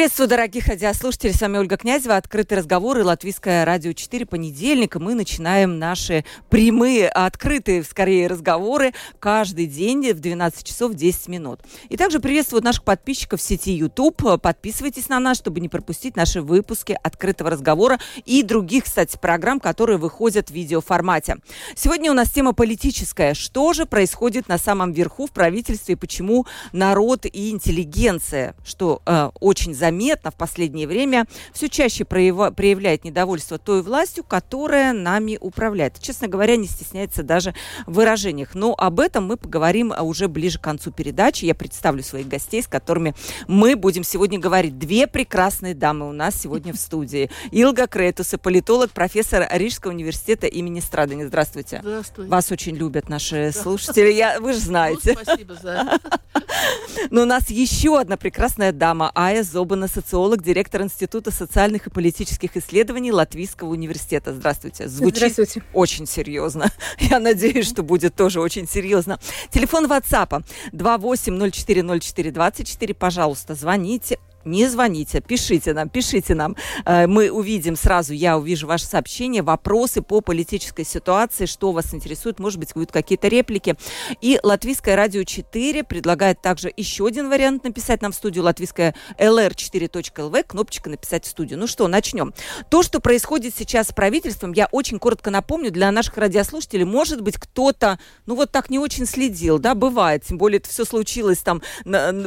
Приветствую, дорогих радиослушателей. С вами Ольга Князева. Открытый разговор и Латвийское радио 4. Понедельник. Мы начинаем наши прямые, открытые, скорее, разговоры каждый день в 12 часов 10 минут. И также приветствую наших подписчиков в сети YouTube. Подписывайтесь на нас, чтобы не пропустить наши выпуски открытого разговора и других, кстати, программ, которые выходят в видеоформате. Сегодня у нас тема политическая. Что же происходит на самом верху в правительстве и почему народ и интеллигенция, что э, очень заметно в последнее время все чаще проявляет недовольство той властью, которая нами управляет. Честно говоря, не стесняется даже в выражениях. Но об этом мы поговорим а, уже ближе к концу передачи. Я представлю своих гостей, с которыми мы будем сегодня говорить. Две прекрасные дамы у нас сегодня в студии. Илга Кретус, политолог, профессор Рижского университета имени Страдани. Здравствуйте. Здравствуйте. Вас очень любят наши слушатели. Я, вы же знаете. Ну, спасибо за Но у нас еще одна прекрасная дама, Ая Зоб Зобана, социолог, директор Института социальных и политических исследований Латвийского университета. Здравствуйте. Звучит Здравствуйте. очень серьезно. Я надеюсь, что будет тоже очень серьезно. Телефон WhatsApp 28040424. Пожалуйста, звоните не звоните, пишите нам, пишите нам. Э, мы увидим сразу, я увижу ваше сообщение, вопросы по политической ситуации, что вас интересует, может быть, будут какие-то реплики. И Латвийское радио 4 предлагает также еще один вариант написать нам в студию латвийская lr4.lv, кнопочка написать в студию. Ну что, начнем. То, что происходит сейчас с правительством, я очень коротко напомню для наших радиослушателей, может быть, кто-то, ну вот так не очень следил, да, бывает, тем более это все случилось там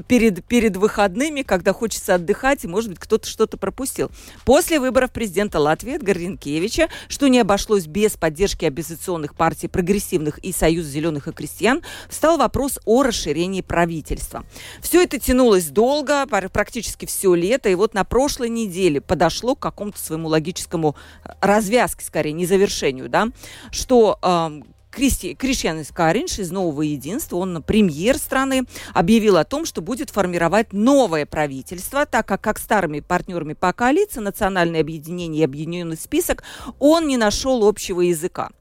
перед, перед выходными, когда хочется хочется отдыхать, и, может быть, кто-то что-то пропустил. После выборов президента Латвии Эдгара Ренкевича, что не обошлось без поддержки оппозиционных партий прогрессивных и Союз зеленых и крестьян, встал вопрос о расширении правительства. Все это тянулось долго, практически все лето, и вот на прошлой неделе подошло к какому-то своему логическому э, развязке, скорее, не завершению, да, что э, Кристи, Кришьян из «Нового единства», он премьер страны, объявил о том, что будет формировать новое правительство, так как как старыми партнерами по коалиции «Национальное объединение» и «Объединенный список» он не нашел общего языка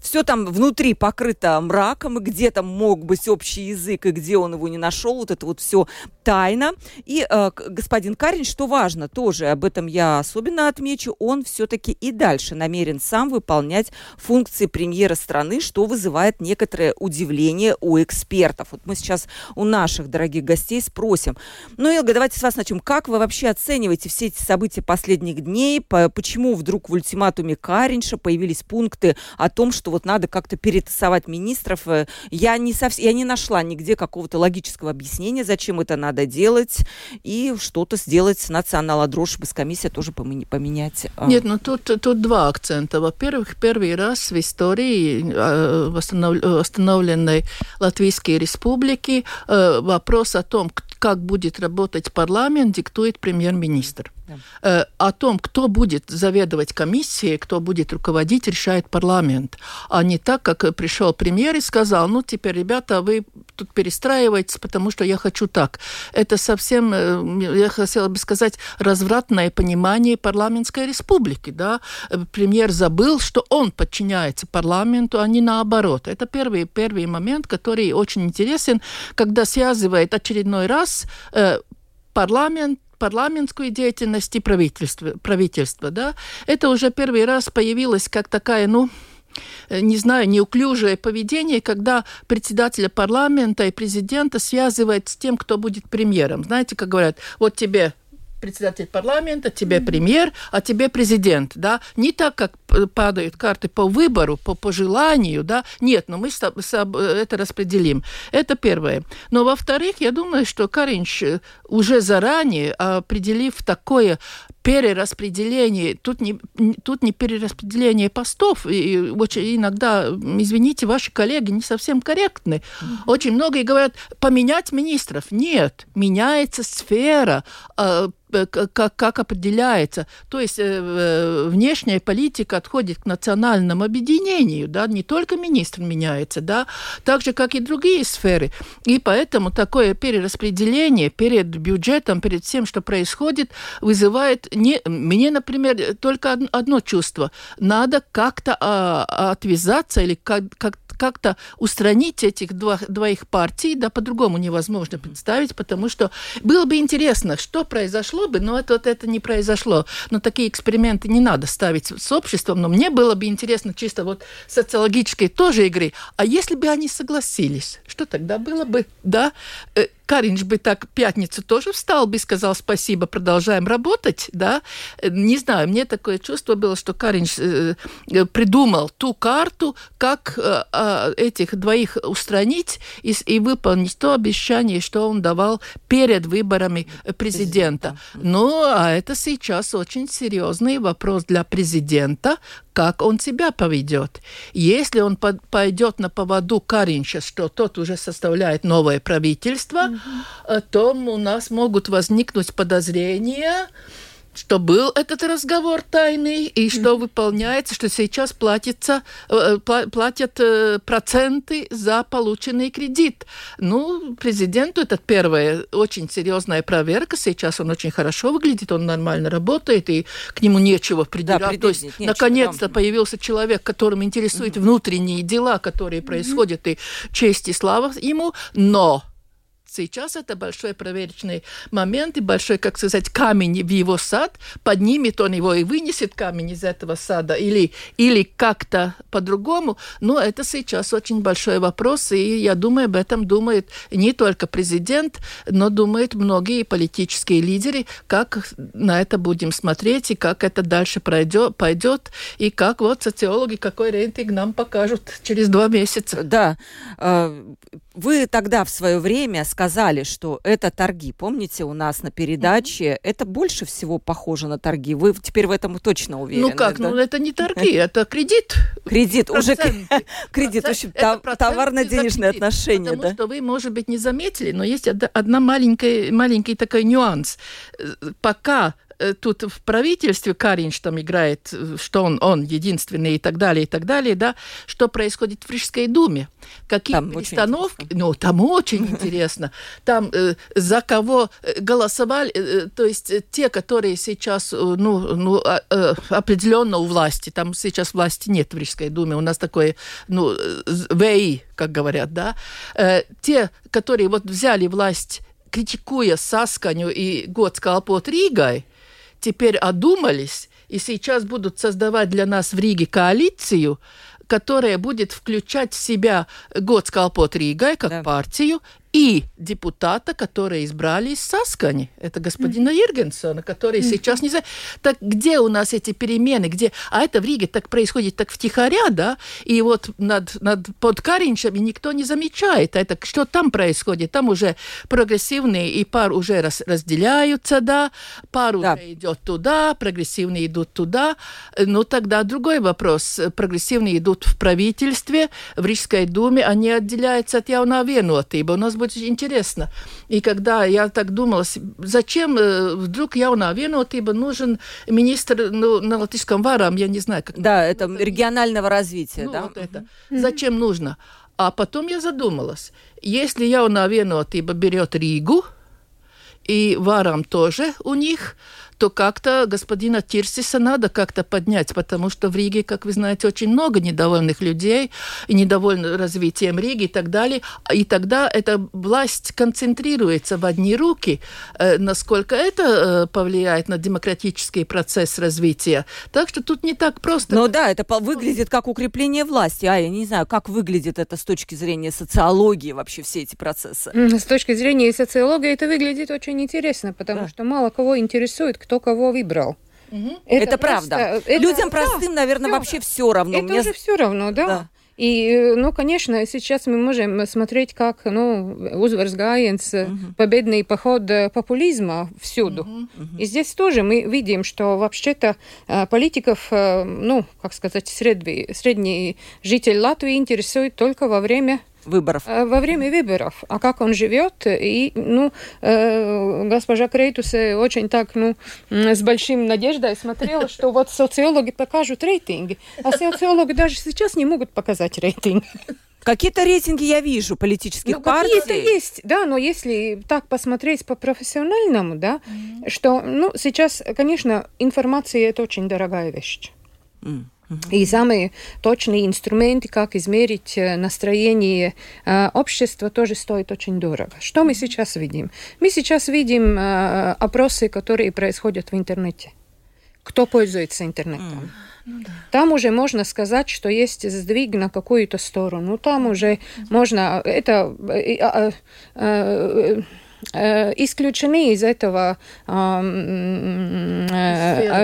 все там внутри покрыто мраком, и где там мог быть общий язык, и где он его не нашел, вот это вот все тайна. И э, господин Карин, что важно, тоже об этом я особенно отмечу, он все-таки и дальше намерен сам выполнять функции премьера страны, что вызывает некоторое удивление у экспертов. Вот мы сейчас у наших дорогих гостей спросим. Ну, Илга, давайте с вас начнем. Как вы вообще оцениваете все эти события последних дней? Почему вдруг в ультиматуме Каринша появились пункты о том, что вот надо как-то перетасовать министров. Э, я не, совсем, я не нашла нигде какого-то логического объяснения, зачем это надо делать, и что-то сделать с национала дрожь без комиссии тоже поменять. А. Нет, ну тут, тут два акцента. Во-первых, первый раз в истории э, восстановленной Латвийской республики э, вопрос о том, как будет работать парламент, диктует премьер-министр. Э, о том, кто будет заведовать комиссией, кто будет руководить, решает парламент. А не так, как пришел премьер и сказал, ну, теперь, ребята, вы тут перестраиваетесь, потому что я хочу так. Это совсем, э, я хотела бы сказать, развратное понимание парламентской республики. Да? Премьер забыл, что он подчиняется парламенту, а не наоборот. Это первый, первый момент, который очень интересен, когда связывает очередной раз э, парламент парламентскую деятельность и правительство, правительство да, это уже первый раз появилось как такая, ну, э, не знаю, неуклюжее поведение, когда председателя парламента и президента связывает с тем, кто будет премьером. Знаете, как говорят, вот тебе председатель парламента, тебе премьер, а тебе президент, да, не так, как падают карты по выбору, по пожеланию, да, нет, но мы это распределим. Это первое. Но во-вторых, я думаю, что Каринч э, уже заранее, определив такое перераспределение, тут не, тут не перераспределение постов, и очень иногда, извините, ваши коллеги не совсем корректны. Mm-hmm. Очень многие говорят, поменять министров. Нет, меняется сфера, а, как, как определяется. То есть э, внешняя политика подходит к национальному объединению, да, не только министр меняется, да, так же, как и другие сферы. И поэтому такое перераспределение перед бюджетом, перед всем, что происходит, вызывает не, мне, например, только одно чувство. Надо как-то а, отвязаться или как, как, как-то устранить этих двоих, двоих партий, да, по-другому невозможно представить, потому что было бы интересно, что произошло бы, но это, вот это не произошло. Но такие эксперименты не надо ставить с обществом, но мне было бы интересно чисто вот социологической тоже игры. А если бы они согласились, что тогда было бы, да, э, Каринч бы так пятницу тоже встал бы и сказал спасибо, продолжаем работать, да? Не знаю, мне такое чувство было, что Каринч э, э, придумал ту карту, как э, э, этих двоих устранить и, и выполнить то обещание, что он давал перед выборами президента. Ну, а это сейчас очень серьезный вопрос для президента, как он себя поведет. Если он пойдет на поводу Каринча, что тот уже составляет новое правительство, mm-hmm. То у нас могут возникнуть подозрения, что был этот разговор тайный и что выполняется, что сейчас платится, э, платят э, проценты за полученный кредит. Ну, президенту это первая очень серьезная проверка. Сейчас он очень хорошо выглядит, он нормально работает, и к нему нечего придирать. Да, То есть, наконец-то да. появился человек, которым интересуют угу. внутренние дела, которые угу. происходят, и честь и слава ему, но Сейчас это большой проверочный момент и большой, как сказать, камень в его сад. Поднимет он его и вынесет камень из этого сада или, или как-то по-другому. Но это сейчас очень большой вопрос, и я думаю, об этом думает не только президент, но думают многие политические лидеры, как на это будем смотреть и как это дальше пройдет, пойдет, и как вот социологи какой рейтинг нам покажут через два месяца. Да. Вы тогда в свое время сказали, что это торги. Помните, у нас на передаче mm-hmm. это больше всего похоже на торги. Вы теперь в этом точно уверены? Ну как? Да? Ну это не торги, это кредит. Кредит, уже кредит, в общем, товарно-денежные отношения. Потому что вы, может быть, не заметили, но есть одна маленькая, маленький такой нюанс. Пока Э, тут в правительстве Каринч там играет, э, что он, он единственный и так далее, и так далее, да, что происходит в Рижской думе. Какие там перестановки, ну, там очень интересно. Там э, за кого э, голосовали, э, то есть те, которые сейчас, ну, ну э, определенно у власти, там сейчас власти нет в Рижской думе, у нас такое, ну, ВИ, как говорят, да, э, те, которые вот взяли власть критикуя Сасканю и год Скалпот Ригой, теперь одумались и сейчас будут создавать для нас в Риге коалицию, которая будет включать в себя Готскалпот Ригой как да. партию и депутата, которые избрали из Саскани. Это господина mm-hmm. Ергенсона, который mm-hmm. сейчас не знаю. Так где у нас эти перемены? Где? А это в Риге так происходит так втихаря, да? И вот над, над под Каринчами никто не замечает. А это что там происходит? Там уже прогрессивные и пар уже раз, разделяются, да? Пар да. уже идет туда, прогрессивные идут туда. Ну тогда другой вопрос. Прогрессивные идут в правительстве, в Рижской думе, они отделяются от явно ибо У нас будет интересно. И когда я так думала, зачем э, вдруг jaunā vienotība нужен министр ну, на латышском варам, я не знаю, как... Да, это регионального развития, ну, да? Вот это. Mm-hmm. Зачем нужно? А потом я задумалась, если jaunā vienotība берет Ригу, и варам тоже у них, то как-то господина Тирсиса надо как-то поднять, потому что в Риге, как вы знаете, очень много недовольных людей, и недовольны развитием Риги и так далее. И тогда эта власть концентрируется в одни руки. Э, насколько это э, повлияет на демократический процесс развития? Так что тут не так просто. Ну да, это выглядит как укрепление власти. А я не знаю, как выглядит это с точки зрения социологии вообще все эти процессы. С точки зрения социологии это выглядит очень интересно, потому да. что мало кого интересует, кто кого выбрал. Угу. Это, это правда. Это, Людям простым, да, наверное, все, вообще все равно. Это Мне... уже все равно, да. да. И, ну, конечно, сейчас мы можем смотреть, как, ну, uzvaras gājiens, uh-huh. победный поход популизма всюду. Uh-huh. И здесь тоже мы видим, что вообще-то политиков, ну, как сказать, средний, средний житель Латвии интересует только во время выборов. Во время выборов. А как он живет? И, ну, госпожа Крейтус очень так, ну, с большим надеждой смотрела, что вот социологи покажут рейтинги. А социологи даже сейчас не могут показать рейтинг. Какие-то рейтинги я вижу политических ну, партий. Какие-то есть, да, но если так посмотреть по профессиональному, да, mm-hmm. что, ну, сейчас, конечно, информация это очень дорогая вещь. Mm-hmm. И самые точные инструменты, как измерить э, настроение э, общества, тоже стоит очень дорого. Что мы сейчас видим? Мы сейчас видим э, опросы, которые происходят в интернете. Кто пользуется интернетом? Ну, да. Там уже можно сказать, что есть сдвиг на какую-то сторону. Там уже можно это а, а, исключены из этого э,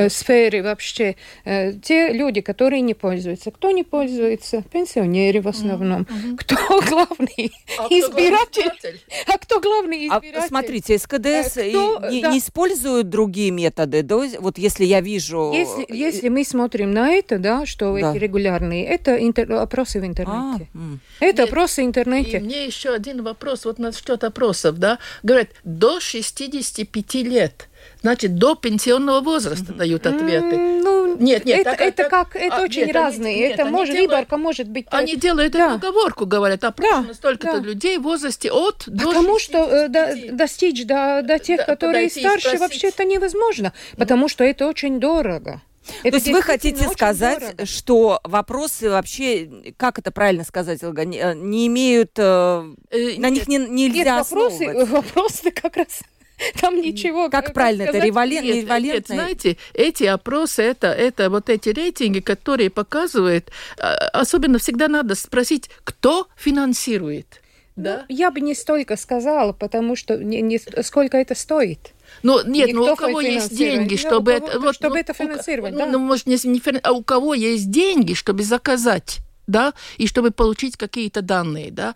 сферы вообще э, те люди, которые не пользуются. Кто не пользуется? Пенсионеры в основном. Mm-hmm. Кто главный а избиратель? Кто а кто главный а, избиратель? А, смотрите, СКДС кто, не, да. не используют другие методы, да? Вот если я вижу... Если, если мы смотрим на это, да, что да. эти регулярные, это интер... опросы в интернете. А, это Нет, опросы в интернете. И мне еще один вопрос вот насчет опросов, да? Говорят, до 65 лет. Значит, до пенсионного возраста дают ответы. Ну, нет, нет, это, так, это так, как, это а, очень нет, разные. Нет, это может, делают, выборка может быть. Они делают да. эту оговорку, говорят, опрошено да, столько-то да. людей в возрасте от до Потому что э, до, достичь до, до тех, да, которые старше, вообще это невозможно, потому что это очень дорого. Это То есть вы хотите сказать, дорого. что вопросы вообще, как это правильно сказать, Олга, не, э, не имеют, э, э, на них не, нельзя Нет, вопросы, вопросы как раз там ничего. Как, как правильно сказать? это револент, нет, револентно? Нет, знаете, эти опросы, это, это вот эти рейтинги, которые показывают, а, особенно всегда надо спросить, кто финансирует. Ну, да? Ну, я бы не столько сказала, потому что не, не, сколько это стоит. Ну, нет, Никто ну у кого есть деньги, чтобы кого, это... Вот, чтобы ну, это финансировать, у, да. Ну, может, не, не а у кого есть деньги, чтобы заказать да, и чтобы получить какие-то данные, да.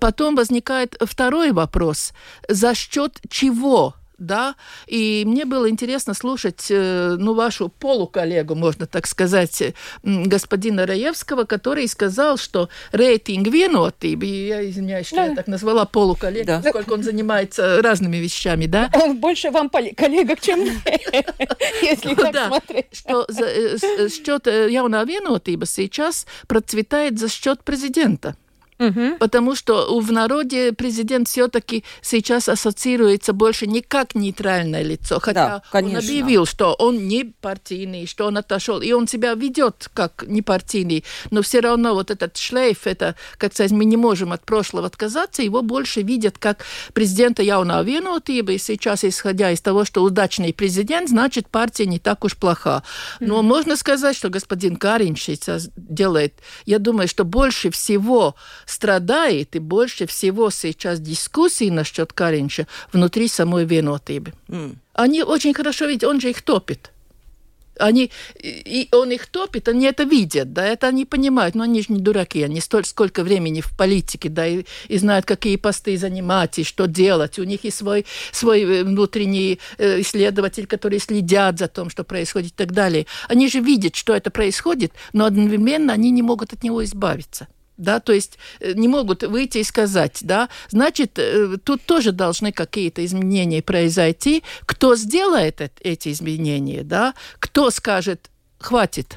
Потом возникает второй вопрос, за счет чего да, и мне было интересно слушать, э, ну, вашу полуколлегу, можно так сказать, господина Раевского, который сказал, что рейтинг винотыб, и я извиняюсь, что да. я так назвала полуколлегу, да. поскольку он занимается разными вещами, да? Он больше вам коллега, чем если так смотреть. Что счет явного винотыба сейчас процветает за счет президента. Угу. Потому что в народе президент все-таки сейчас ассоциируется больше не как нейтральное лицо, хотя да, он объявил, что он не партийный, что он отошел, и он себя ведет как не партийный, но все равно вот этот шлейф, это, как сказать, мы не можем от прошлого отказаться, его больше видят как президента явного винотыба, и сейчас, исходя из того, что удачный президент, значит, партия не так уж плоха. Но mm можно сказать, что господин Карин сейчас делает, я думаю, что больше всего страдает, и больше всего сейчас дискуссии насчет Каринча внутри самой Венотыбы. Mm. Они очень хорошо видят, он же их топит. Они, и он их топит, они это видят, да, это они понимают, но они же не дураки, они столь, сколько времени в политике, да, и, и знают, какие посты занимать, и что делать. У них и свой, свой э, внутренний э, исследователь, который следят за тем, что происходит и так далее. Они же видят, что это происходит, но одновременно они не могут от него избавиться да, то есть э, не могут выйти и сказать, да, значит, э, тут тоже должны какие-то изменения произойти. Кто сделает эти изменения, да, кто скажет, хватит,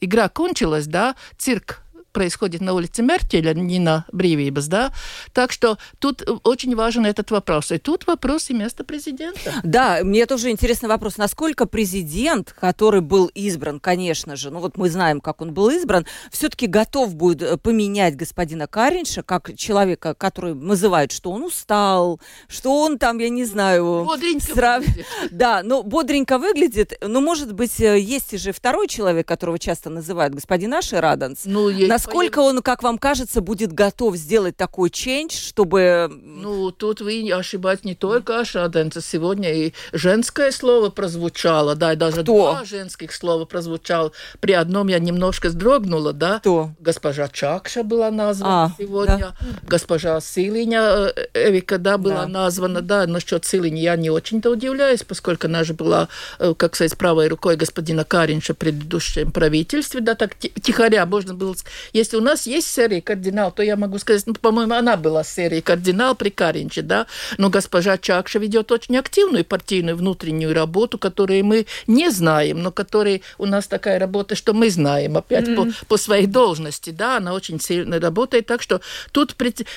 игра кончилась, да, цирк происходит на улице Меркеля, не на Бривибас, да? Так что тут очень важен этот вопрос. И тут вопрос и место президента. Да, мне тоже интересный вопрос. Насколько президент, который был избран, конечно же, ну вот мы знаем, как он был избран, все-таки готов будет э, поменять господина Каринша, как человека, который называют, что он устал, что он там, я не знаю... Бодренько срав... выглядит. Да, но бодренько выглядит. Но, может быть, э, есть же второй человек, которого часто называют господин Аши Раданс. Ну, есть Насколько он, как вам кажется, будет готов сделать такой ченч, чтобы... Ну, тут вы ошибаетесь не только Ашаденца. Сегодня и женское слово прозвучало, да, и даже Кто? два женских слова прозвучало. При одном я немножко вздрогнула, да. Кто? Госпожа Чакша была названа а, сегодня. Да? Госпожа Силиня э, Эвика, да, была да. названа, да. Насчет Силини я не очень-то удивляюсь, поскольку она же была, э, как сказать, правой рукой господина Каринша в предыдущем правительстве, да, так тихоря можно было Если у нас есть серия «Кардинал», то я могу сказать, ну, по-моему, она была серия «Кардинал» при Каринче, да, но госпожа Чакша ведет очень активную партийную внутреннюю работу, которую мы не знаем, но которой у нас такая работа, что мы знаем, опять mm-hmm. по, по своей должности, да, она очень сильно работает, так что тут,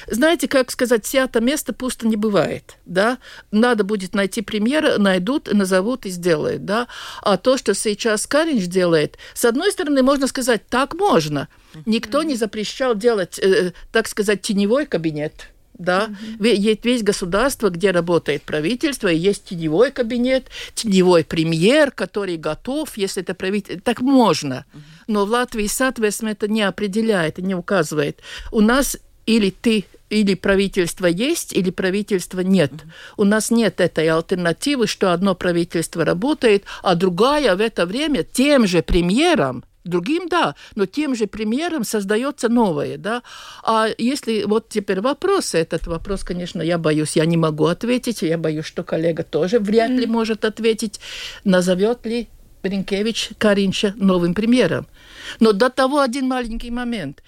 знаете, как сказать, свято место пусто не бывает, да, надо будет найти премьера, найдут, назовут и сделают, да, а то, что сейчас Каринч делает, с одной стороны, можно сказать, так можно, никто не запрещал делать, э, так сказать, теневой кабинет, да, mm-hmm. есть весь государство, где работает правительство, и есть теневой кабинет, теневой премьер, который готов, если это правительство, так можно. Но в Латвии, соответственно, это не определяет, не указывает. У нас или ты или правительство есть, или правительства нет. Mm-hmm. У нас нет этой альтернативы, что одно правительство работает, а другая в это время тем же премьером Другим, да, но тем же примером создается новое, да. А если вот теперь вопрос, этот вопрос, конечно, я боюсь, я не могу ответить, я боюсь, что коллега тоже вряд ли может ответить, назовет ли Бринкевич Каринча новым премьером. Но до того один маленький момент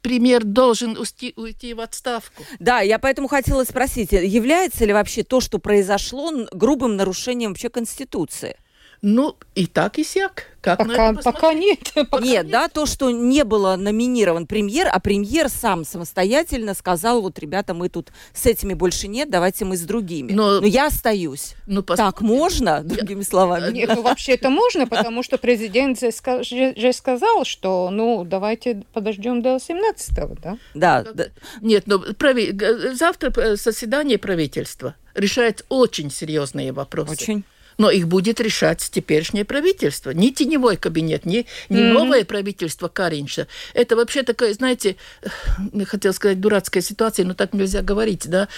премьер должен уйти, уйти в отставку. Да, я поэтому хотела спросить, является ли вообще то, что произошло, грубым нарушением вообще Конституции? Ну, и так, и сяк. Как пока, пока нет. Пока нет, нет, да, то, что не было номинирован премьер, а премьер сам самостоятельно сказал, вот, ребята, мы тут с этими больше нет, давайте мы с другими. Но, Но я остаюсь. Ну, так можно, другими словами? Нет, ну, вообще это можно, потому что президент же сказал, что, ну, давайте подождем до 17-го, да? Да. да. Нет, но прави... завтра заседание правительства решает очень серьезные вопросы. Очень но их будет решать теперешнее правительство. Не теневой кабинет, не, не mm-hmm. новое правительство Каринша. Это вообще такая, знаете, я хотела сказать, дурацкая ситуация, но так нельзя говорить, да,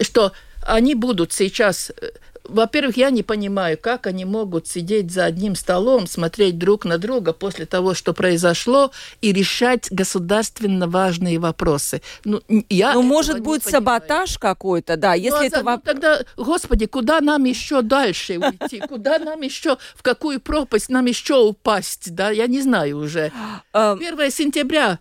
что они будут сейчас э, во-первых, я не понимаю, как они могут сидеть за одним столом, смотреть друг на друга после того, что произошло, и решать государственно важные вопросы. Ну, я ну может быть, саботаж какой-то, да, если ну, а это... Ну, тогда, господи, куда нам еще дальше уйти? Куда нам еще, в какую пропасть нам еще упасть, да, я не знаю уже. 1 сентября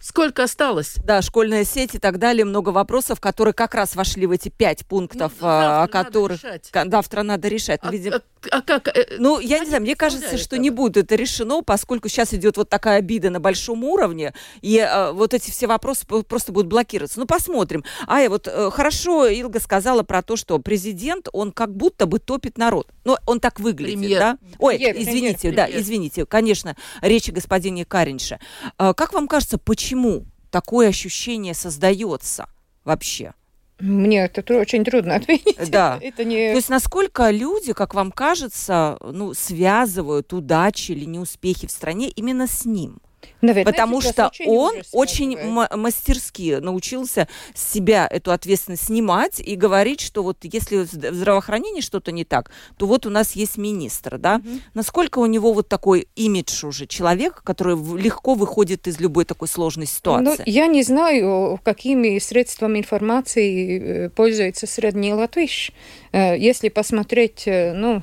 Сколько осталось? Да, школьная сеть и так далее, много вопросов, которые как раз вошли в эти пять пунктов, ну, о которых завтра надо решать. А, Видимо... а, а как? Э, ну, я не знаю, мне кажется, что не будет это решено, поскольку сейчас идет вот такая обида на большом уровне, и э, вот эти все вопросы просто будут блокироваться. Ну, посмотрим. Ая, вот э, хорошо Илга сказала про то, что президент, он как будто бы топит народ. Ну, он так выглядит, премьер. да? Ой, премьер, извините, премьер, да, извините, конечно, речи господине Каринша. Э, как вам кажется, почему такое ощущение создается вообще? Мне это очень трудно ответить. Да. это не... То есть насколько люди, как вам кажется, ну, связывают удачи или неуспехи в стране именно с ним? Наверное, Потому что он очень мастерски научился себя эту ответственность снимать и говорить, что вот если в здравоохранении что-то не так, то вот у нас есть министр, да? Угу. Насколько у него вот такой имидж уже человек, который легко выходит из любой такой сложной ситуации? Ну, я не знаю, какими средствами информации э, пользуется средний латвиш. Э, если посмотреть, э, ну,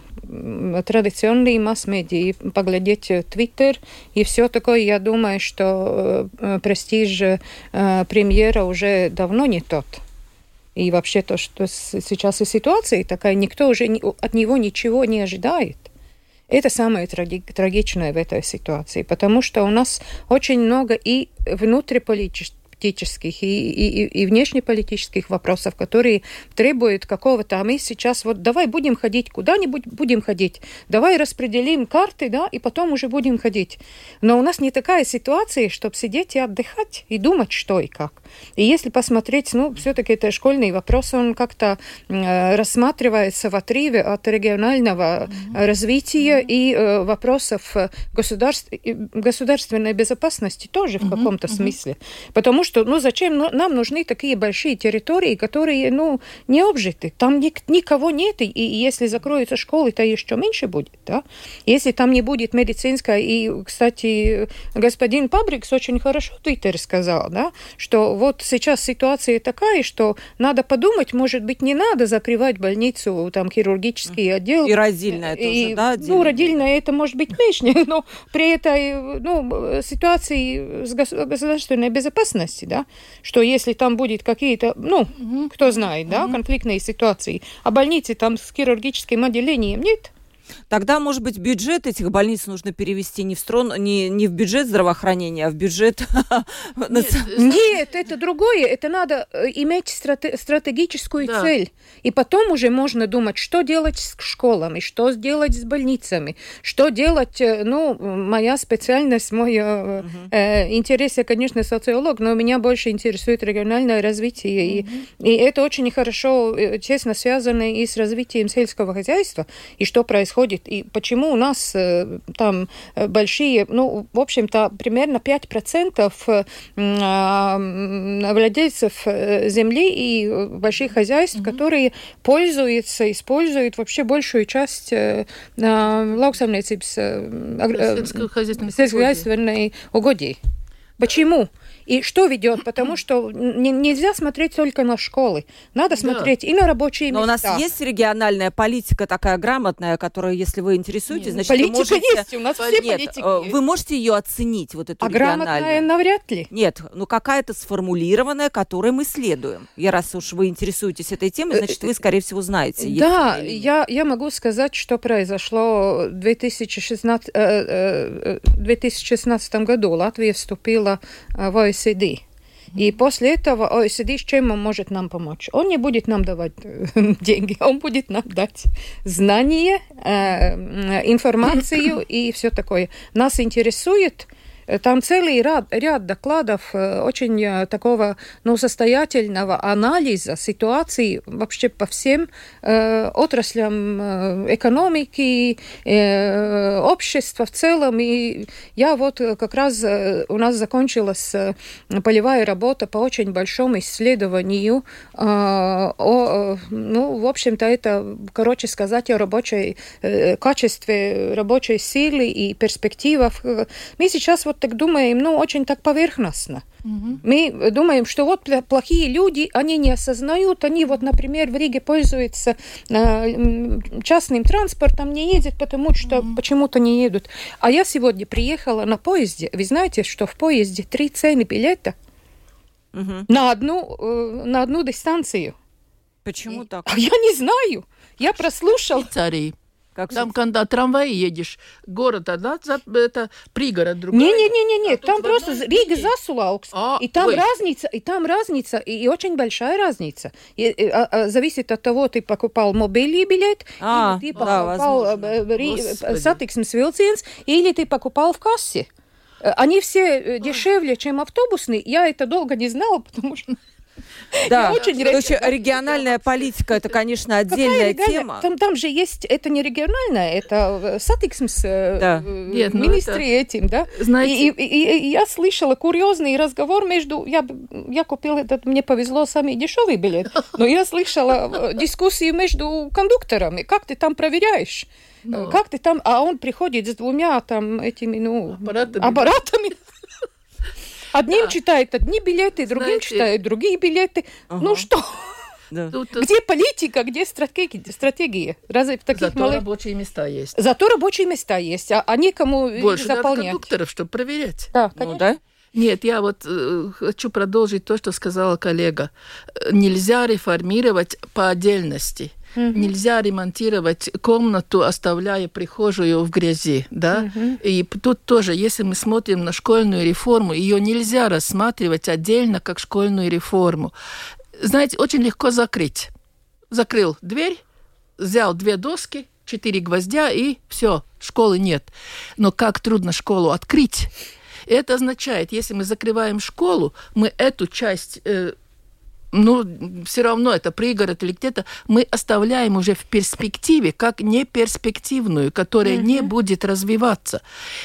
традиционные масс-медиа, поглядеть Твиттер и все такое, я думаю, что э, престиж э, премьера уже давно не тот. И вообще то, что сейчас и ситуация такая, никто уже от него ничего не ожидает. Это самое траги трагичное в этой ситуации, потому что у нас очень много и внутриполитических политических и, и, и внешнеполитических вопросов, которые требуют какого-то, а мы сейчас вот давай будем ходить куда-нибудь, будем ходить, давай распределим карты, да, и потом уже будем ходить. Но у нас не такая ситуация, чтобы сидеть и отдыхать, и думать, что и как. И если посмотреть, ну, все-таки это школьный вопрос, он как-то э, рассматривается в отрыве от регионального mm-hmm. развития mm-hmm. и э, вопросов государств, государственной безопасности тоже mm-hmm. в каком-то mm-hmm. смысле. Потому что, ну, зачем ну, нам нужны такие большие территории, которые, ну, не обжиты, там ни, никого нет, и, и если закроются школы, то еще меньше будет, да. Если там не будет медицинской, и, кстати, господин Пабрикс очень хорошо в Твиттере сказал, да, что вот сейчас ситуация такая, что надо подумать, может быть, не надо закрывать больницу, там, хирургический отдел. И родильная и, тоже, да? Ну, родильная это может быть меньше, но при этой, ну, ситуации с государственной безопасности, да, что если там будет какие-то, ну, кто знает, да, конфликтные ситуации, а больницы там с хирургическим отделением нет, Тогда, может быть, бюджет этих больниц нужно перевести не в, строн, не, не в бюджет здравоохранения, а в бюджет... Нет, это другое. Это надо э, иметь стратегическую цель. И потом уже можно думать, что делать с школами, что сделать с больницами, что делать... Э, ну, моя специальность, мой э, интерес, я, конечно, социолог, но меня больше интересует региональное развитие. И, и это очень хорошо, честно, связано и с развитием сельского хозяйства, и что происходит происходит и почему у нас э, там э, большие, ну, в общем-то, примерно 5% э, а, владельцев земли и больших хозяйств, mm-hmm. которые пользуются, используют вообще большую часть lauksaimniecības сельскохозяйственной угодий. Почему? И что ведет? Потому что не, нельзя смотреть только на школы. Надо смотреть да. и на рабочие места. Но у нас есть региональная политика такая грамотная, которая, если вы интересуетесь, значит, политика вы можете... есть, у нас все Нет, политики э, вы можете ее оценить, вот эту а грамотная навряд ли. Нет, ну какая-то сформулированная, которой мы следуем. Я раз уж вы интересуетесь этой темой, значит, вы, скорее всего, знаете. Да, я, я могу сказать, что произошло в 2016, 2016 году. Латвия вступила в OECD. И после этого OECD чем он может нам помочь? Он не будет нам давать э, деньги, он будет нам дать знания, э, информацию и все такое. Нас интересует там целый ряд, ряд докладов э, очень э, такого ну, состоятельного анализа ситуации вообще по всем э, отраслям э, экономики, э, общества в целом. И я вот как раз у нас закончилась полевая работа по очень большому исследованию э, о, ну, в общем-то, это, короче сказать, о рабочей э, качестве рабочей силы и перспективах. Мы сейчас вот так думаем, ну, очень так поверхностно. Угу. Мы думаем, что вот плохие люди, они не осознают, они вот, например, в Риге пользуются э, частным транспортом, не ездят, потому что угу. почему-то не едут. А я сегодня приехала на поезде. Вы знаете, что в поезде три цены билета угу. на, одну, э, на одну дистанцию. Почему так? А я не знаю. Я прослушал. Швейцарии. Как там, когда трамвай едешь, город одна, это пригород другой. Не-не-не-не, а там просто Рига Засулаукс. А, и там ой. разница, и там разница, и, и очень большая разница. И, и, а, а, зависит от того, ты покупал мобильный билет, а, или ты да, покупал э, э, сатиксмс vilciens, или ты покупал в кассе. Э, они все дешевле, чем автобусный. Я это долго не знала, потому что да, очень Короче, региональная политика это, конечно, отдельная тема. Там, там же есть, это не региональная, это э, сатиксмс э, да. Э, ну министре это... этим, да. Знаете... И, и, и, и я слышала курьезный разговор между, я, я купила этот, мне повезло, самый дешевый билет, но я слышала дискуссии между кондукторами, как ты там проверяешь? Ну. Как ты там, а он приходит с двумя там этими, ну, аппаратами. аппаратами. Одним да. читает одни билеты, другим Знаете... читают другие билеты. Ага. Ну что? Да. Тут, где политика, где стратегия? стратегия? Разве в таких Зато малых... рабочие места есть. Зато рабочие места есть, а, а некому Больше заполнять. Больше кондукторов, чтобы проверять. Да, конечно. Ну, да? Нет, я вот э, хочу продолжить то, что сказала коллега. Нельзя реформировать по отдельности. Mm-hmm. Нельзя ремонтировать комнату, оставляя прихожую в грязи, да. Mm-hmm. И тут тоже, если мы смотрим на школьную реформу, ее нельзя рассматривать отдельно как школьную реформу. Знаете, очень легко закрыть. Закрыл дверь, взял две доски, четыре гвоздя и все, школы нет. Но как трудно школу открыть? Это означает, если мы закрываем школу, мы эту часть э, ну, все равно это пригород или где-то, мы оставляем уже в перспективе как неперспективную, которая mm-hmm. не будет развиваться.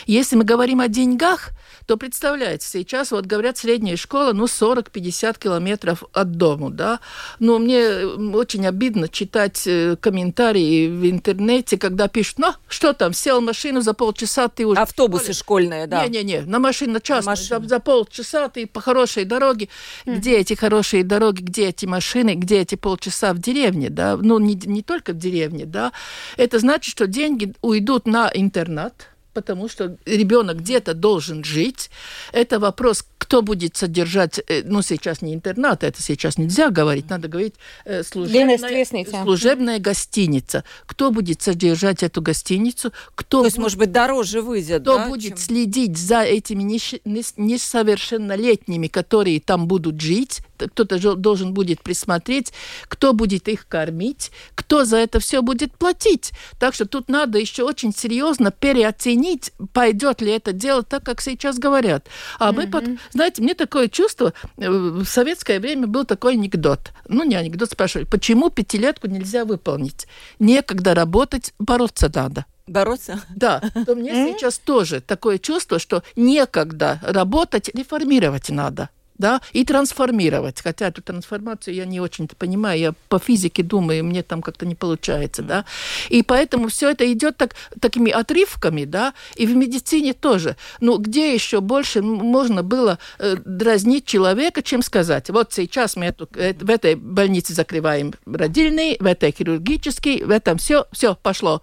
Если мы говорим о деньгах, то представляете, сейчас вот говорят средняя школа, ну, 40-50 километров от дому, да. Но мне очень обидно читать э, комментарии в интернете, когда пишут, ну, что там, сел машину, за полчаса ты уже... Автобусы школьные, да. Не-не-не, на машину час, за, за полчаса ты по хорошей дороге. Mm-hmm. Где эти хорошие дороги, где эти машины, где эти полчаса в деревне, да? Ну, не, не только в деревне, да. Это значит, что деньги уйдут на интернат, потому что ребенок где-то должен жить. Это вопрос, кто будет содержать, э, ну, сейчас не интернат, это сейчас нельзя говорить, надо говорить э, служебная, служебная гостиница. Кто будет содержать эту гостиницу? Кто То есть, может быть, дороже выйдет, Кто да, будет чем... следить за этими несовершеннолетними, которые там будут жить? Кто-то должен будет присмотреть, кто будет их кормить, кто за это все будет платить. Так что тут надо еще очень серьезно переоценить, пойдет ли это дело так, как сейчас говорят. А mm-hmm. мы под знаете, мне такое чувство, э, в советское время был такой анекдот. Ну, не анекдот, спрашивали, почему пятилетку нельзя выполнить? Некогда работать, бороться надо. Бороться? Да, то мне сейчас тоже такое чувство, что некогда работать, реформировать надо да, и трансформировать. Хотя эту трансформацию я не очень-то понимаю, я по физике думаю, мне там как-то не получается, да. И поэтому все это идет так, такими отрывками, да, и в медицине тоже. Ну, где еще больше можно было э, дразнить человека, чем сказать, вот сейчас мы эту, э, в этой больнице закрываем родильный, в этой хирургический, в этом все, все пошло.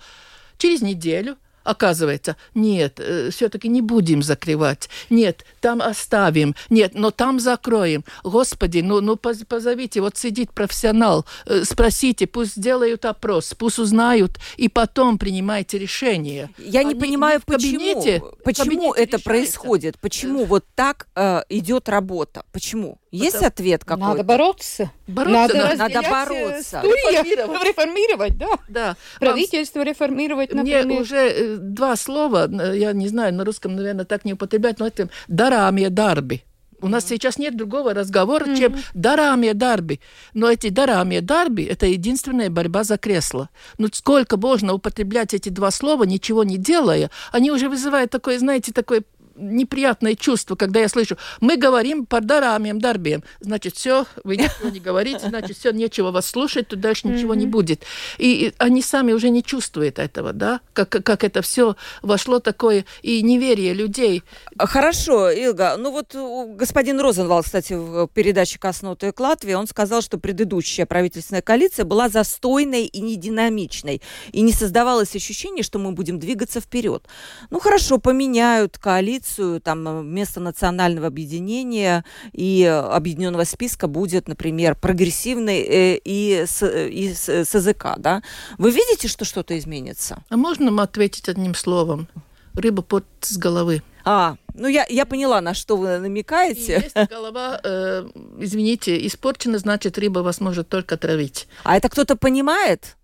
Через неделю Оказывается, нет, э, все-таки не будем закрывать. Нет, там оставим. Нет, но там закроем. Господи, ну, ну позовите, вот сидит профессионал, э, спросите, пусть сделают опрос, пусть узнают, и потом принимайте решение. Я не понимаю, не почему, почему это решается. происходит, почему вот так э, идет работа, почему? Есть Потому... ответ какой-то? Надо бороться. бороться надо, надо бороться. Реформировать. реформировать, да. да. Правительство Вам... реформировать, например. Мне уже э, два слова, я не знаю, на русском, наверное, так не употреблять, но это дарами дарби. У нас сейчас нет другого разговора, mm-hmm. чем дарами дарби. Но эти дарами дарби – это единственная борьба за кресло. Ну, сколько можно употреблять эти два слова, ничего не делая, они уже вызывают такое, знаете, такое неприятное чувство, когда я слышу, мы говорим по дарамиям, дарбиям. Значит, все, вы ничего не говорите, значит, все, нечего вас слушать, тут дальше ничего не будет. И они сами уже не чувствуют этого, да, как, как это все вошло такое, и неверие людей. Хорошо, Илга. Ну вот господин Розенвал, кстати, в передаче «Коснутые к Латвии», он сказал, что предыдущая правительственная коалиция была застойной и нединамичной, и не создавалось ощущение, что мы будем двигаться вперед. Ну хорошо, поменяют коалицию, коалицию, там э, вместо национального объединения и объединенного списка будет, например, прогрессивный э, и, с, и с, с языка, да? Вы видите, что что-то изменится? А можно ответить одним словом? Рыба под с головы. А, ну я, я поняла, на что вы намекаете. И если голова, э, извините, испорчена, значит, рыба вас может только травить. А это кто-то понимает?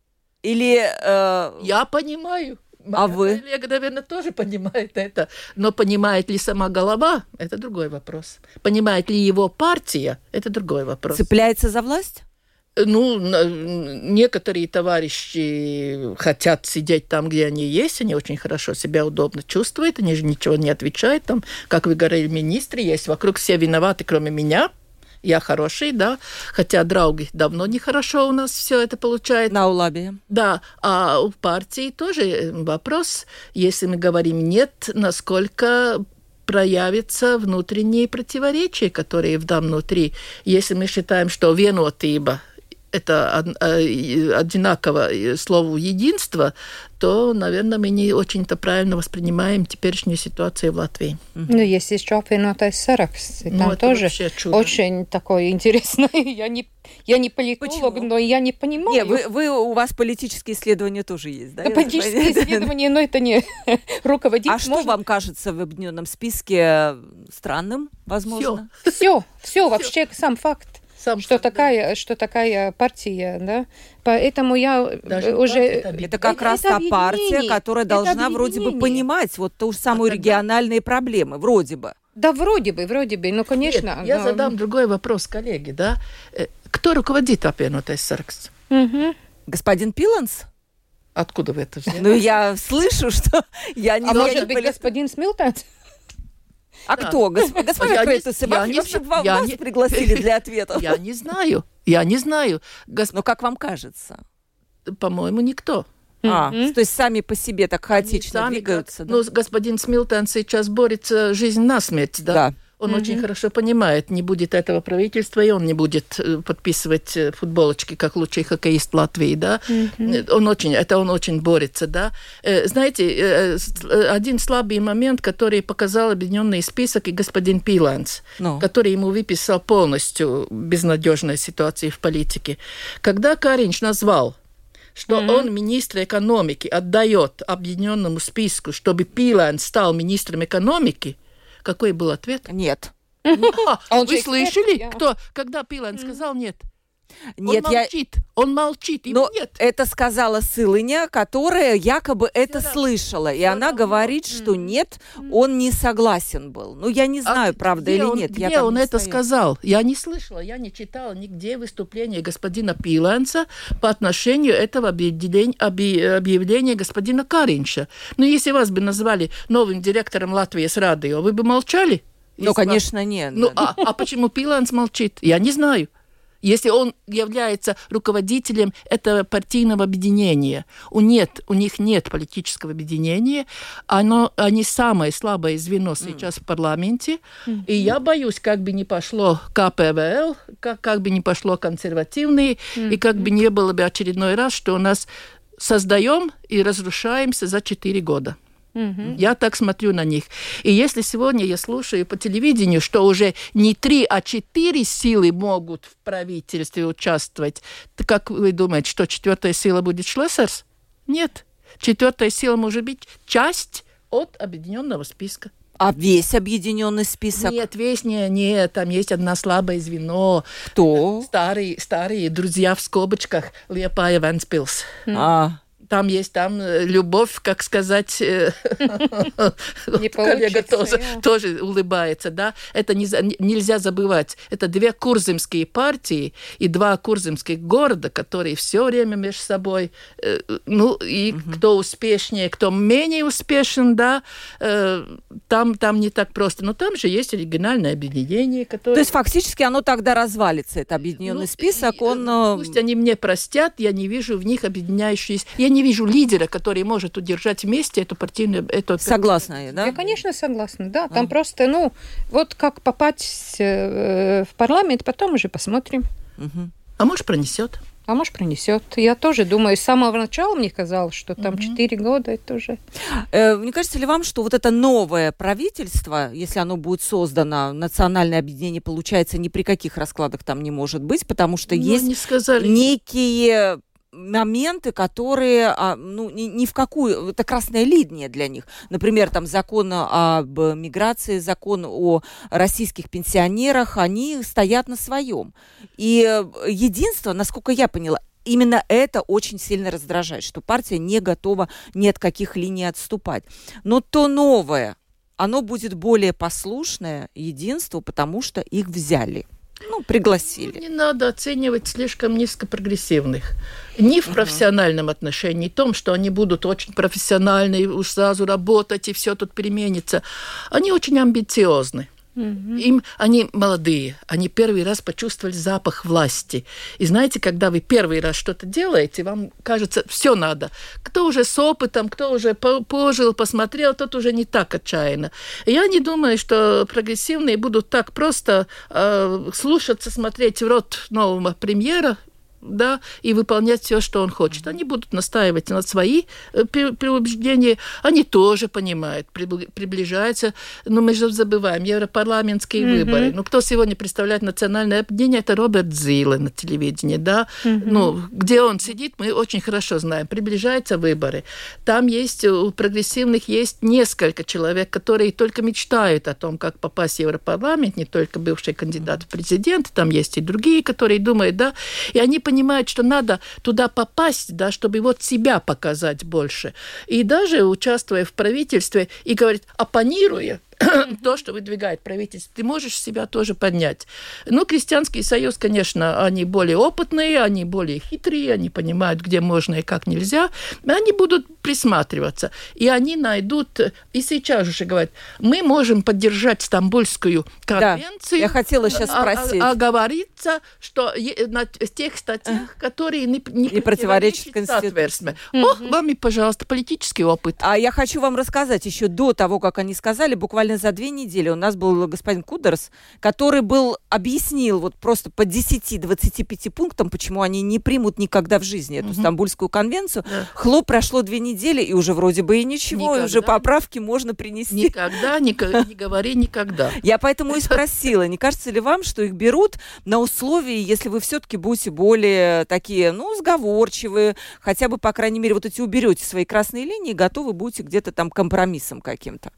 Или... Э... Я понимаю. А вы? Коллега, наверное, тоже понимает это. Но понимает ли сама голова, это другой вопрос. Понимает ли его партия, это другой вопрос. Цепляется за власть? Ну, некоторые товарищи хотят сидеть там, где они есть, они очень хорошо себя удобно чувствуют, они же ничего не отвечают. Там, как вы говорили, министры есть, вокруг все виноваты, кроме меня – я хороший, да, хотя драуги давно нехорошо у нас все это получается. На Улабе. Да, а у партии тоже вопрос, если мы говорим нет, насколько проявятся внутренние противоречия, которые в там внутри. Если мы считаем, что венотиба это э, одинаково слову единство, то, наверное, мы не очень-то правильно воспринимаем теперешнюю ситуацию в Латвии. Ну, есть еще апвиноtais саракс. Там ну, тоже очень такой интересный. я не я не политолог, Почему? но я не понимаю. Нет, вы, вы, у вас политические исследования тоже есть, да? Политические исследования, но это не руководитель. А что вам кажется в объединенном списке странным, возможно? Все, все, все вообще сам факт сам что такая, что такая партия, да, поэтому я Даже уже... Это, это как это, раз это та партия, которая должна вроде бы понимать вот ту же самую а региональные тогда... проблемы, вроде бы. Да, вроде бы, вроде бы, ну, конечно. Нет, я но... задам другой вопрос коллеге, да. Э, Кто руководит apvienotais saraksts? Мгм. Господин Пиланс? Откуда вы это взяли? Ну, я слышу, что я не А может быть, господин Смилтанц? А кто? Гос- Господин Я не- Крейтус, я вам- не вообще вас не- пригласили для ответов. Я не знаю. Я не знаю. Гос- Ну, как вам кажется? По-моему, никто. А, Мгм. то есть сами по себе так хаотично Сами двигаются, как- да? Ну, господин Смилтон сейчас борется жизнь на смерть, да? Да. Он очень хорошо понимает, не будет этого правительства, и он не будет э, подписывать э, футболочки как лучший хоккеист Латвии, да. Э, Он очень, это он очень борется, да. Знаете, один слабый момент, который показал объединенный список и господин Пиланс, Ну. который ему выписал полностью безнадежной ситуации в политике. Когда Каринч назвал что он министр экономики отдает объединенному списку, чтобы Пилан стал министром экономики, какой был ответ? Нет. А, вы слышали, кто, когда Пилан сказал нет? Нет, он я... молчит, он молчит, Но нет. это сказала Сылыня, которая якобы это равно. слышала. И Всё она равно. говорит, что нет, он не согласен был. Ну, я не знаю, А правда или он- нет. Где я он не это стою. сказал? Я не слышала, я не читала нигде выступления господина Пиланца по отношению этого объявления, объ- объявления господина Каринча. Но если вас бы назвали новым директором Латвии с радио, вы бы молчали? Ну, Если вас- конечно, нет. Ну, да. а, а почему Пиланс молчит? Я не знаю. Если он является руководителем этого партийного объединения, у, нет, у них нет политического объединения, оно, они самое слабое звено сейчас в парламенте, и я боюсь, как бы не пошло КПВЛ, как, как бы не пошло консервативные, и как бы не было бы очередной раз, что у нас создаем и разрушаемся за 4 года. Я так смотрю на них. И если сегодня я слушаю по телевидению, что уже не три, а четыре силы могут в правительстве участвовать, то как вы думаете, что четвертая сила будет Шлессерс? Нет. Четвертая сила может быть часть от объединенного списка. А весь объединенный список Нет, весь не, нет, там есть одно слабое звено. кто? Старые, старые друзья в скобочках Лепая Венспилс. А, Там есть там э, любовь, как сказать, э, коллега тоже, тоже улыбается, да. Это не нельзя забывать. Это две курзымские партии и два курзымских города, которые все время между собой, э, ну и кто успешнее, кто менее успешен, да, там там не так просто. Но там же есть региональное объединение, которое. то есть фактически оно тогда развалится, это объединенный Ну, список, он... Пусть они мне простят, я не вижу в них объединяющиеся... Я не вижу лидера, который может удержать вместе эту партийную... Эту, Согласна я, да? Я, конечно, согласна, да. Там просто, ну, вот как попасть э, в парламент, потом уже посмотрим. Мгм. А может, пронесет. А может, принесет. Я тоже думаю, с самого начала мне казалось, что там 4 года это уже. Э, Не кажется ли вам, что вот это новое правительство, если оно будет создано, национальное объединение, получается, ни при каких раскладах там не может быть, потому что Ну, есть не сказали. некие моменты, которые, а, ну, ни, ни в какую, это красная линия для них. Например, там закон об миграции, закон о российских пенсионерах, они стоят на своем. И э, единство, насколько я поняла, именно это очень сильно раздражает, что партия не готова ни от каких линий отступать. Но то новое, оно будет более послушное единству, потому что их взяли. Ну, пригласили. Не надо оценивать слишком низкопрогрессивных. Ни в профессиональном отношении, ни в том, что они будут очень профессиональны, уж сразу работать, и все тут переменится. Они очень амбициозны. Им они молодые, они первый раз почувствовали запах власти. И знаете, когда вы первый раз что-то делаете, вам кажется, все надо. Кто уже с опытом, кто уже по- пожил, посмотрел, тот уже не так отчаянно. И я не думаю, что прогрессивные будут так просто э, слушаться, смотреть в рот нового премьера, да, и выполнять все, что он хочет. Они будут настаивать на свои э, преубеждения. Они тоже понимают, прибли- приближаются. Но мы же забываем, европарламентские выборы. Ну, кто сегодня представляет национальное объединение, это Роберт Зиле на телевидении, да. Ну, где он сидит, мы очень хорошо знаем. Приближаются выборы. Там есть, у прогрессивных есть несколько человек, которые только мечтают о том, как попасть в Европарламент, не только бывший кандидат в президенты, там есть и другие, которые думают, да, и они понимают, что надо туда попасть, да, чтобы вот себя показать больше. И даже участвуя в правительстве и говорит, оппонируя, то, что выдвигает правительство, ты можешь себя тоже поднять. Ну, Крестьянский союз, конечно, они более опытные, они более хитрые, они понимают, где можно и как нельзя. Они будут присматриваться. И они найдут, и сейчас уже говорят, мы можем поддержать Стамбульскую конвенцию. Да, я хотела сейчас а, а, спросить. А, а говорится, что на тех статьях, которые не, не, не противоречат Конституции. Угу. Ох, вам и, пожалуйста, политический опыт. А я хочу вам рассказать, еще до того, как они сказали, буквально за две недели у нас был господин Кудерс, который был, объяснил вот просто по 10-25 пунктам, почему они не примут никогда в жизни эту угу. Стамбульскую конвенцию. Да. Хлоп прошло две недели, и уже вроде бы и ничего, никогда. и уже поправки можно принести. Никогда, не, не говори никогда. Я поэтому и спросила, не кажется ли вам, что их берут на условии, если вы все-таки будете более такие, ну, сговорчивые, хотя бы, по крайней мере, вот эти уберете свои красные линии, готовы будете где-то там компромиссом каким-то?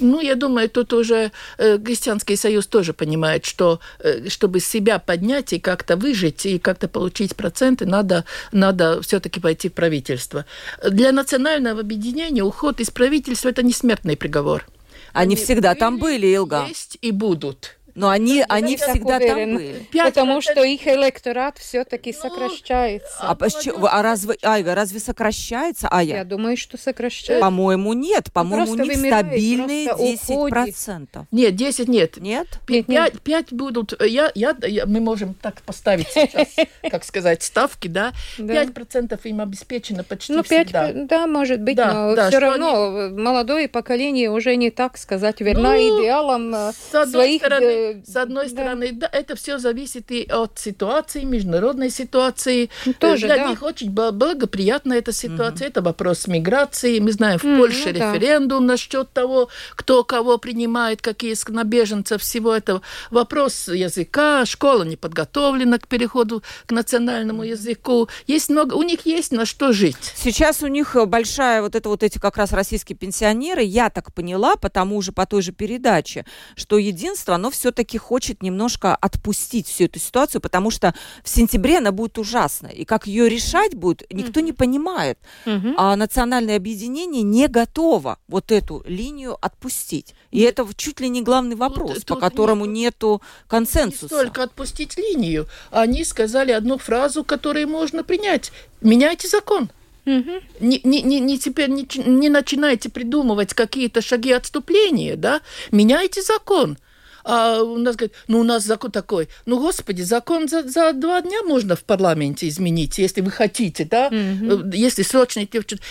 Ну, я думаю, тут уже э, Крестьянский союз тоже понимает, что э, чтобы себя поднять и как-то выжить, и как-то получить проценты, надо, надо все-таки пойти в правительство. Для национального объединения уход из правительства – это не смертный приговор. Они, Они всегда были, там были, Илга. Есть и будут. Но они, они всегда уверен, там были. Потому что их электорат все-таки ну, сокращается. А, а разве, Айга, разве сокращается? А я? я думаю, что сокращается. По-моему, нет. Ну, По-моему, у них стабильные 10%. Нет, 10 нет. Нет? 5, 5, 5 будут. Я, я, я, мы можем так поставить сейчас, как сказать, ставки, да? 5% им обеспечено почти ну, 5, всегда. Да, может быть, да, но да, все равно они... молодое поколение уже не так сказать верно ну, идеалам э, своих стороны, с одной да. стороны, да, это все зависит и от ситуации, международной ситуации. Ну, тоже, Для да. них очень благоприятна эта ситуация. Угу. Это вопрос миграции. Мы знаем, в угу, Польше да. референдум насчет того, кто кого принимает, какие на беженцев, всего этого. Вопрос языка, школа не подготовлена к переходу к национальному языку. Есть много, у них есть на что жить. Сейчас у них большая вот это вот эти как раз российские пенсионеры, я так поняла, потому же по той же передаче, что единство, оно все все-таки хочет немножко отпустить всю эту ситуацию, потому что в сентябре она будет ужасна. И как ее решать будет, никто mm-hmm. не понимает. Mm-hmm. А национальное объединение не готово вот эту линию отпустить. И Нет. это чуть ли не главный вопрос, тут, по тут которому нет, нету консенсуса. Не только отпустить линию. Они сказали одну фразу, которую можно принять. Меняйте закон. Угу. Не, не, не, не теперь не, не начинайте придумывать какие-то шаги отступления, да? Меняйте закон. А у нас говорят, ну у нас закон такой. Ну, господи, закон за, за два дня можно в парламенте изменить, если вы хотите, да? Mm-hmm. Если срочно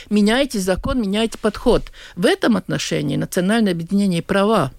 меняйте закон, меняйте подход. В этом отношении национальное объединение права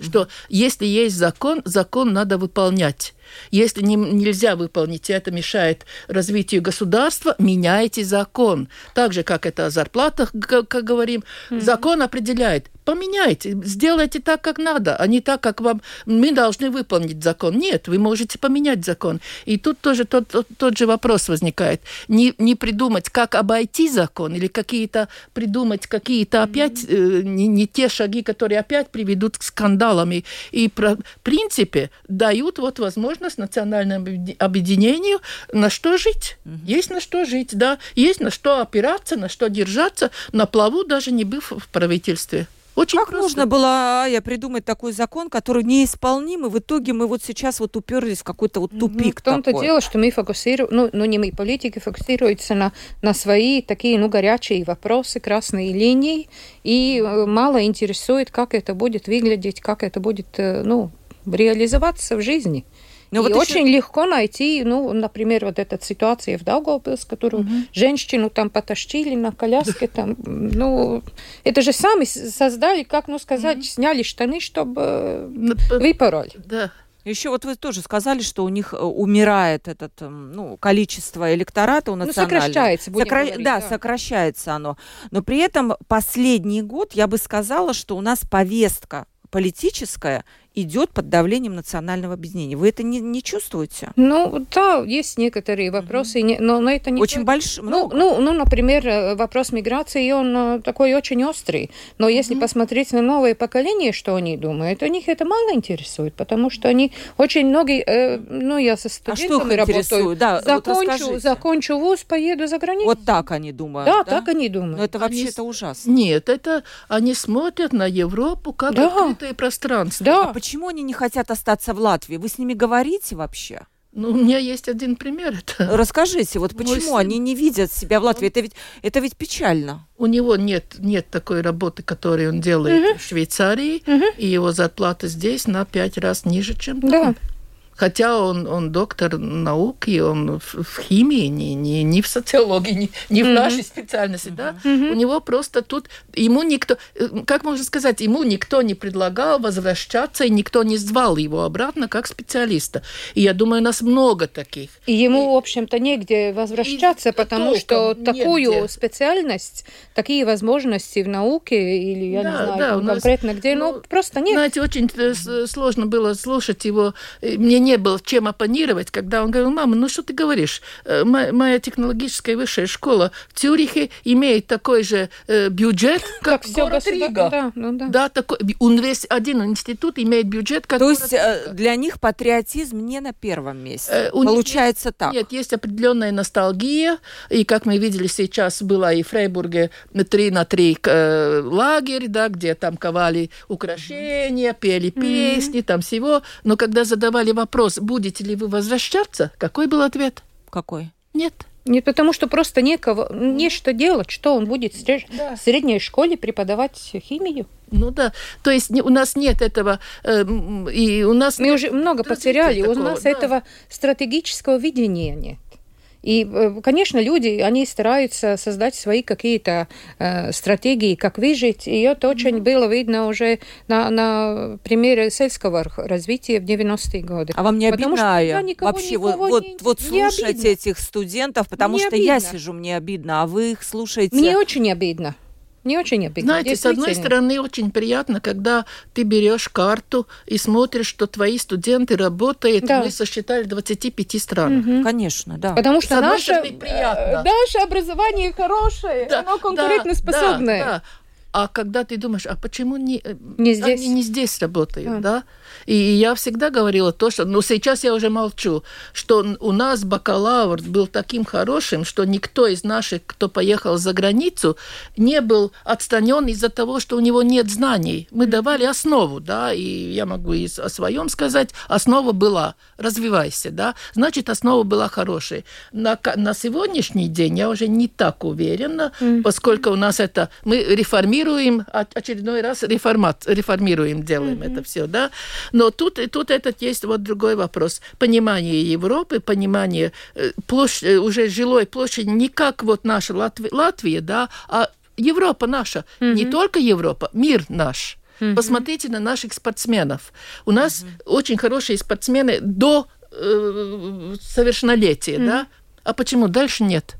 что если есть закон, закон надо выполнять. Если не, нельзя выполнить, это мешает развитию государства, меняйте закон. Так же, как это о зарплатах, как, как говорим, mm-hmm. закон определяет, поменяйте, сделайте так, как надо, а не так, как вам... Мы должны выполнить закон. Нет, вы можете поменять закон. И тут тоже тот, тот, тот же вопрос возникает. Не, не придумать, как обойти закон, или какие-то придумать какие-то опять э, не, не те шаги, которые опять приведут к скандалам. И, и про, в принципе дают вот возможность национальному объединению на что жить. Угу. Есть на что жить, да. Есть на что опираться, на что держаться, на плаву, даже не быв в правительстве. Очень как просто. нужно было, я придумать такой закон, который неисполним, и в итоге мы вот сейчас вот уперлись в какой-то вот тупик ну, в том-то такой. дело, что мы фокусируем, ну, ну не мы, политики фокусируются на, на свои такие, ну, горячие вопросы, красные линии, и э, мало интересует, как это будет выглядеть, как это будет, э, ну, реализоваться в жизни. Ну, и вот очень еще... легко найти, ну, например, вот эта ситуация в Даугавпилс, которую угу. женщину там потащили на коляске, там, ну, это же сами создали, как, ну, сказать, угу. сняли штаны, чтобы ну, выпороли. Да. Еще вот вы тоже сказали, что у них э, умирает этот, эм, ну, количество электората у национального. Ну, сокращается, будем Сокра... говорить, да, да, сокращается оно. Но при этом последний год я бы сказала, что у нас повестка политическая идет под давлением национального объединения. Вы это не, не чувствуете? Ну, да, есть некоторые вопросы, mm-hmm. но, но это не... Очень большой, ну, ну, ну, например, э, вопрос миграции, он э, такой очень острый. Но если mm-hmm. посмотреть на новое поколение, что они думают, у них это мало интересует, потому что они очень многие... Э, ну, я со студентами а работаю. Да, закончу, вот закончу вуз, поеду за границу. Вот так они думают, Да, да? так они думают. Но это вообще-то ужасно. Нет, это они смотрят на Европу как да. открытое пространство. Да. А почему они не хотят остаться в Латвии? Вы с ними говорите вообще? Ну, у меня есть один пример. Это Расскажите, вот почему они не видят себя в Латвии? Это ведь, это ведь печально. У него нет, нет такой работы, которую он делает угу. в Швейцарии, угу. и его зарплата здесь на пять раз ниже, чем там. Да. Хотя он, он доктор наук, и он в, в химии, не, не, не в социологии, не, не mm-hmm. в нашей специальности, да, mm-hmm. у него просто тут, ему никто, э, как можно сказать, ему никто не предлагал возвращаться, и никто не звал его обратно как специалиста. И я думаю, нас много таких. И ему, и, в общем-то, негде возвращаться, и потому что такую негде. специальность, такие возможности в науке, или я да, не знаю да, конкретно нас, где, ну, ну, просто нет. Знаете, очень э, сложно было слушать его. Мне не было чем оппонировать, когда он говорил, мама, ну что ты говоришь? Э, моя, моя технологическая высшая школа в Цюрихе имеет такой же э, бюджет, как, как город Рига. Да, ну, да. да такой, универс, один институт имеет бюджет, как То есть э, Рига. для них патриотизм не на первом месте. Э, Получается есть, так. Нет, есть определенная ностальгия, и как мы видели сейчас, была и в Фрейбурге 3 на 3 э, лагерь, да, где там ковали украшения, пели песни, mm-hmm. там всего, но когда задавали вопрос, вопрос, будете ли вы возвращаться, какой был ответ? Какой? Нет. Не потому что просто некого, не что делать, что он будет в да. средней школе преподавать химию. Ну да, то есть у нас нет этого, э, и у нас... Мы уже много потеряли, такого, у нас да. этого стратегического видения нет. И, э, конечно, люди, они стараются создать свои какие-то э, стратегии, как выжить. И это очень было видно уже на, на примере сельского развития в 90-е годы. А вам не потому обидно что, вообще вот, вот, не, вот слушать обидно. этих студентов? Потому не что обидно. я сижу, мне обидно, а вы их слушаете... Мне очень обидно. Не очень обидно. Знаете, с одной стороны, очень приятно, когда ты берешь карту и смотришь, что твои студенты работают, да. мы сосчитали 25 стран. Угу. Конечно, да. Потому что наше, приятно. наше образование хорошее, да, оно конкурентоспособное. Да, да. А когда ты думаешь, а почему не, э, не здесь, они не здесь работают, а. да? И я всегда говорила то, что, ну сейчас я уже молчу, что у нас бакалавр был таким хорошим, что никто из наших, кто поехал за границу, не был отстранен из-за того, что у него нет знаний. Мы давали основу, да, и я могу и о своем сказать, основа была, развивайся, да, значит, основа была хорошая. На, на сегодняшний день я уже не так уверена, mm-hmm. поскольку у нас это, мы реформируем, очередной раз реформат, реформируем, делаем mm-hmm. это все, да, но тут, тут этот есть вот другой вопрос. Понимание Европы, понимание э, площадь, э, уже жилой площади не как вот наша Латвия, Латвия да, а Европа наша. Mm-hmm. Не только Европа, мир наш. Mm-hmm. Посмотрите на наших спортсменов. У нас mm-hmm. очень хорошие спортсмены до э, совершеннолетия, mm-hmm. да? А почему дальше нет?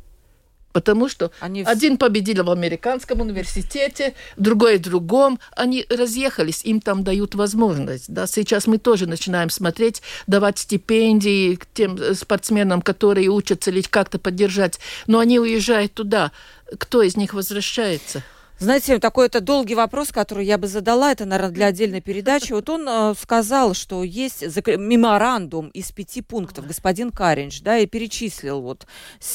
Потому что они один победил в американском университете, другой в другом. Они разъехались, им там дают возможность. Да? Сейчас мы тоже начинаем смотреть, давать стипендии тем спортсменам, которые учатся или как-то поддержать. Но они уезжают туда. Кто из них возвращается? Знаете, такой это долгий вопрос, который я бы задала, это, наверное, для отдельной передачи. Вот он э, сказал, что есть меморандум из пяти пунктов, господин Каринч, да, и перечислил вот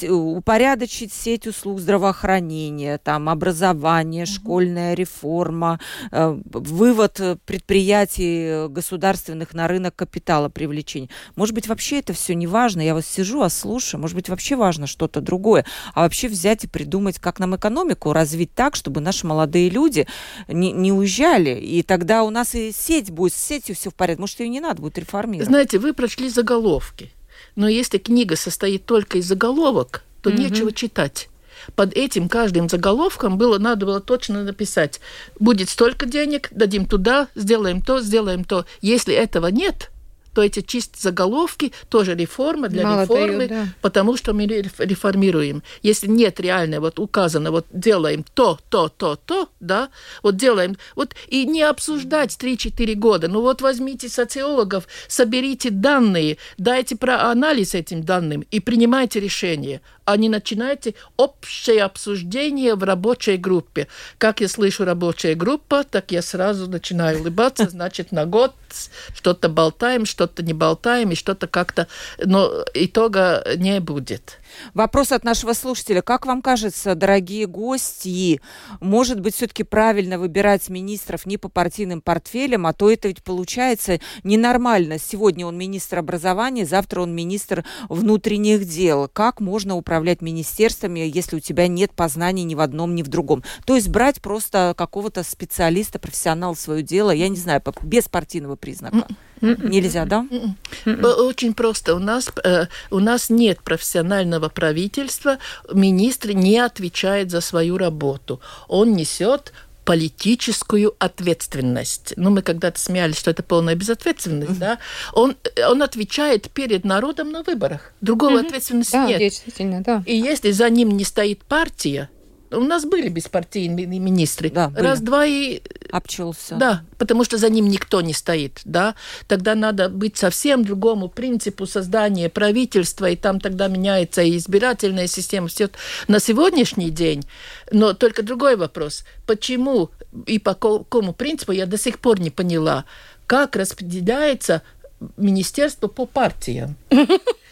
упорядочить сеть услуг здравоохранения, там, образование, школьная реформа, э, вывод предприятий государственных на рынок капитала привлечения. Может быть, вообще это все не важно, я вот сижу, а слушаю, может быть, вообще важно что-то другое, а вообще взять и придумать, как нам экономику развить так, чтобы наш наши молодые люди не, не уезжали. И тогда у нас и сеть будет, с сетью все в порядке. Может, ее не надо будет реформировать. Знаете, вы прочли заголовки. Но если книга состоит только из заголовок, то mm-hmm. нечего читать под этим каждым заголовком было, надо было точно написать, будет столько денег, дадим туда, сделаем то, сделаем то. Если этого нет, то эти чисто заголовки тоже реформа для Мало реформы, дают, да. потому что мы реформируем. Если нет реально вот указано, вот делаем то, то, то, то, да, вот делаем, вот и не обсуждать 3-4 года. Ну вот возьмите социологов, соберите данные, дайте про анализ этим данным и принимайте решение не начинайте общее обсуждение в рабочей группе. Как я слышу рабочая группа, так я сразу начинаю улыбаться, значит, на год что-то болтаем, что-то не болтаем, и что-то как-то, но итога не будет. Вопрос от нашего слушателя. Как вам кажется, дорогие гости, может быть, все-таки правильно выбирать министров не по партийным портфелям, а то это ведь получается ненормально. Сегодня он министр образования, завтра он министр внутренних дел. Как можно управлять министерствами, если у тебя нет познаний ни в одном, ни в другом? То есть брать просто какого-то специалиста, профессионала в свое дело, я не знаю, без партийного признака. Нельзя, да? Очень просто. У нас, э, у нас нет профессионального правительства. Министр не отвечает за свою работу. Он несет политическую ответственность. Ну, мы когда-то смеялись, что это полная безответственность, да? Он, он отвечает перед народом на выборах. Другого mm-hmm. ответственности да, нет. Действительно, да. И если за ним не стоит партия, у нас были беспартийные министры. Да, Раз-два и... Обчелся. Да, потому что за ним никто не стоит, да. Тогда надо быть совсем другому принципу создания правительства, и там тогда меняется и избирательная система. Все на сегодняшний день. Но только другой вопрос. Почему и по какому принципу, я до сих пор не поняла, как распределяется министерство по партиям.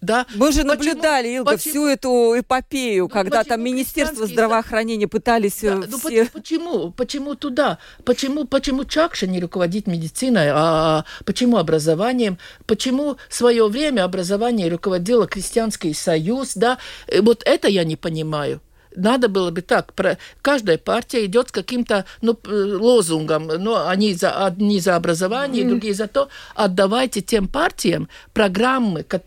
Да? Мы же наблюдали, почему, Илга, почему? всю эту эпопею, ну, когда там Министерство здравоохранения пытались да, ну, все... Ну, почему? Почему туда? Почему, почему Чакша не руководит медициной, а почему образованием? Почему в свое время образование руководило Крестьянский союз? Да? Э, вот это я не понимаю надо было бы так, про, каждая партия идет с каким-то ну, лозунгом, но они за, одни за образование, mm. другие за то, отдавайте тем партиям программы, ко-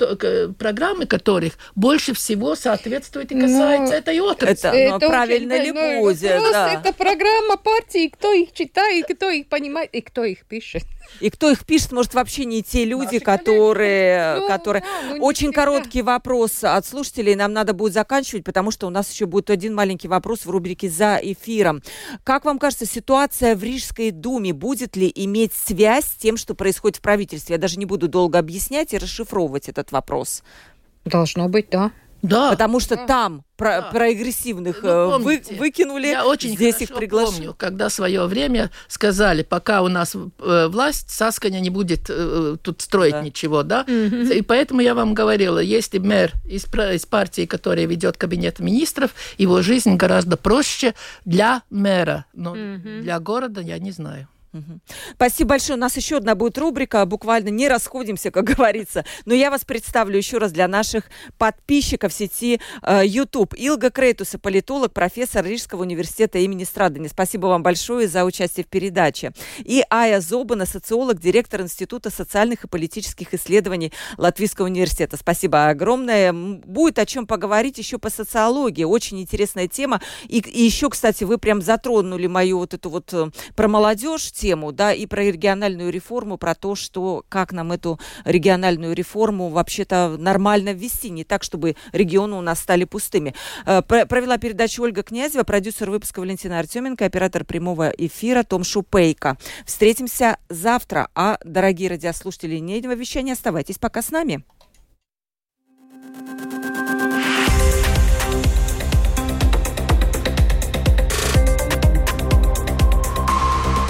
программы которых больше всего соответствуют и касаются но... этой отрасли. Это, это правильно ли будет? Да. Это программа партии, кто их читает, кто их понимает и кто их пишет. И кто их пишет, может, вообще не те люди, Наши которые... Ну, которые... Да, ну, Очень короткий вопрос от слушателей. Нам надо будет заканчивать, потому что у нас еще будет один маленький вопрос в рубрике «За эфиром». Как вам кажется, ситуация в Рижской думе будет ли иметь связь с тем, что происходит в правительстве? Я даже не буду долго объяснять и расшифровывать этот вопрос. Должно быть, да. Да. Потому что да. там про да. прогрессивных ну, э, помните, вы, выкинули, я очень здесь их приглашают. помню, когда в свое время сказали, пока у нас э, власть, Сасканя не будет э, тут строить да. ничего, да? Mm-hmm. И поэтому я вам говорила, если мэр из, из партии, которая ведет кабинет министров, его жизнь гораздо проще для мэра, но mm-hmm. для города я не знаю. Спасибо большое. У нас еще одна будет рубрика. Буквально не расходимся, как говорится. Но я вас представлю еще раз для наших подписчиков сети э, YouTube. Илга Крейтуса, политолог, профессор Рижского университета имени Страдани. Спасибо вам большое за участие в передаче. И Ая Зобана, социолог, директор Института социальных и политических исследований Латвийского университета. Спасибо огромное. Будет о чем поговорить еще по социологии. Очень интересная тема. И, и еще, кстати, вы прям затронули мою вот эту вот э, про молодежь тему, да, и про региональную реформу, про то, что как нам эту региональную реформу вообще-то нормально ввести, не так, чтобы регионы у нас стали пустыми. Э, провела передачу Ольга Князева, продюсер выпуска Валентина Артеменко, оператор прямого эфира Том Шупейко. Встретимся завтра, а, дорогие радиослушатели нейного вещания, оставайтесь пока с нами.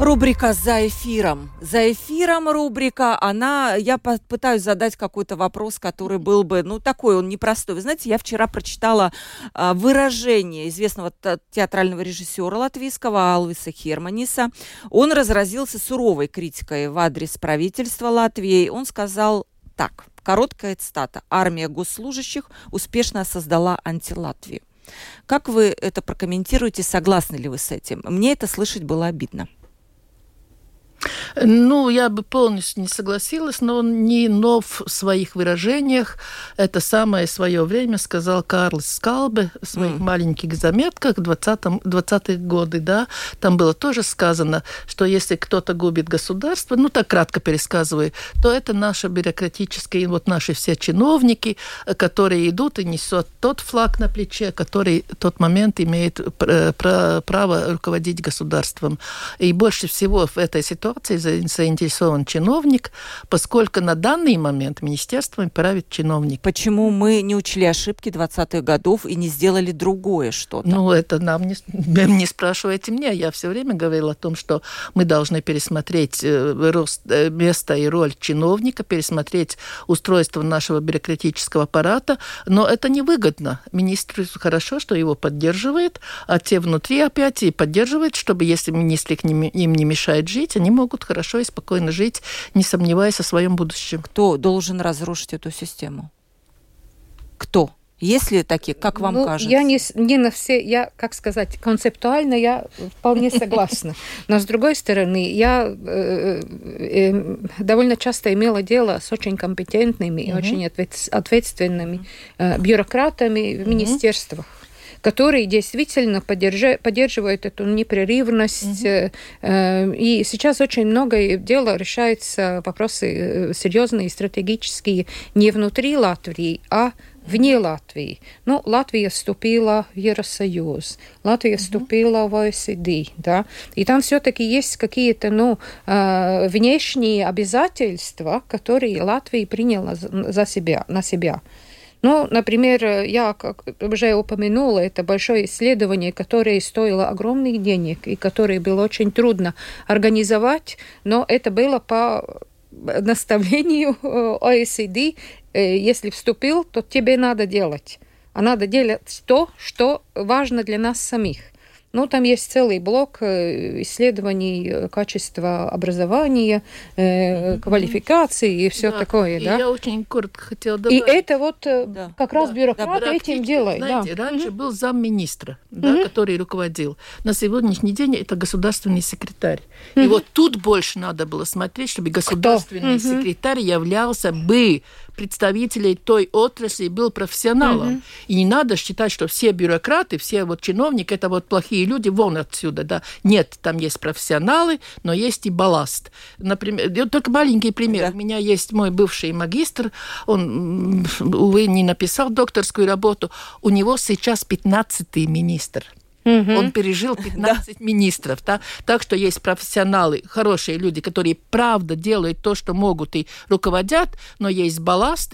Рубрика «За эфиром». «За эфиром» рубрика, она... Я пытаюсь задать какой-то вопрос, который был бы, ну, такой он непростой. Вы знаете, я вчера прочитала а, выражение известного театрального режиссера латвийского Алвиса Херманиса. Он разразился суровой критикой в адрес правительства Латвии. Он сказал так, короткая цитата. «Армия госслужащих успешно создала антилатвию». Как вы это прокомментируете? Согласны ли вы с этим? Мне это слышать было обидно. Ну, я бы полностью не согласилась, но он не нов в своих выражениях. Это самое свое время сказал Карлос Скалбе в своих mm. маленьких заметках в 20-х 20 годы, да. Там было тоже сказано, что если кто-то губит государство, ну, так кратко пересказываю, то это наши бюрократические, вот наши все чиновники, которые идут и несут тот флаг на плече, который в тот момент имеет право руководить государством. И больше всего в этой ситуации заинтересован чиновник, поскольку на данный момент министерством правит чиновник. Почему мы не учли ошибки 20-х годов и не сделали другое что-то? Ну, это нам не, не спрашивайте меня. Я все время говорила о том, что мы должны пересмотреть э, рост, э, место и роль чиновника, пересмотреть устройство нашего бюрократического аппарата, но это невыгодно. Министр хорошо, что его поддерживает, а те внутри опять и поддерживают, чтобы если министр им не мешает жить, они могут хорошо и спокойно жить, не сомневаясь о своем будущем. Кто должен разрушить эту систему? Кто? Есть ли такие, как вам ну, кажется? Я не, не на все, я, как сказать, концептуально я вполне согласна. Но с другой стороны, я э, э, довольно часто имела дело с очень компетентными и очень ответственными э, бюрократами в министерствах которые действительно поддерживают эту непрерывность. Угу. И сейчас очень много дела решается, вопросы серьезные, стратегические, не внутри Латвии, а вне Латвии. Ну, Латвия вступила в Евросоюз, Латвия вступила в ОСД, да, и там все-таки есть какие-то, ну, внешние обязательства, которые Латвия приняла за себя, на себя. Ну, например, я, как уже упомянула, это большое исследование, которое стоило огромных денег и которое было очень трудно организовать, но это было по наставлению OECD, если вступил, то тебе надо делать. А надо делать то, что важно для нас самих. Ну, там есть целый блок э, исследований э, качества образования, э, квалификации и все да, такое. И да? Я очень коротко хотела добавить. И это вот э, да, как да, раз бюрократы да, этим делают. Знаете, да. раньше угу. был замминистра, да, угу. который руководил. На сегодняшний день это государственный секретарь. Угу. И вот тут больше надо было смотреть, чтобы государственный Кто? секретарь являлся бы представителей той отрасли был профессионалом. Угу. И не надо считать, что все бюрократы, все вот чиновники, это вот плохие люди, вон отсюда, да. Нет, там есть профессионалы, но есть и балласт. Например, только маленький пример. Да. У меня есть мой бывший магистр, он, увы, не написал докторскую работу, у него сейчас 15-й министр. Угу. Он пережил 15 да. министров. Да? Так что есть профессионалы, хорошие люди, которые правда делают то, что могут и руководят, но есть балласт,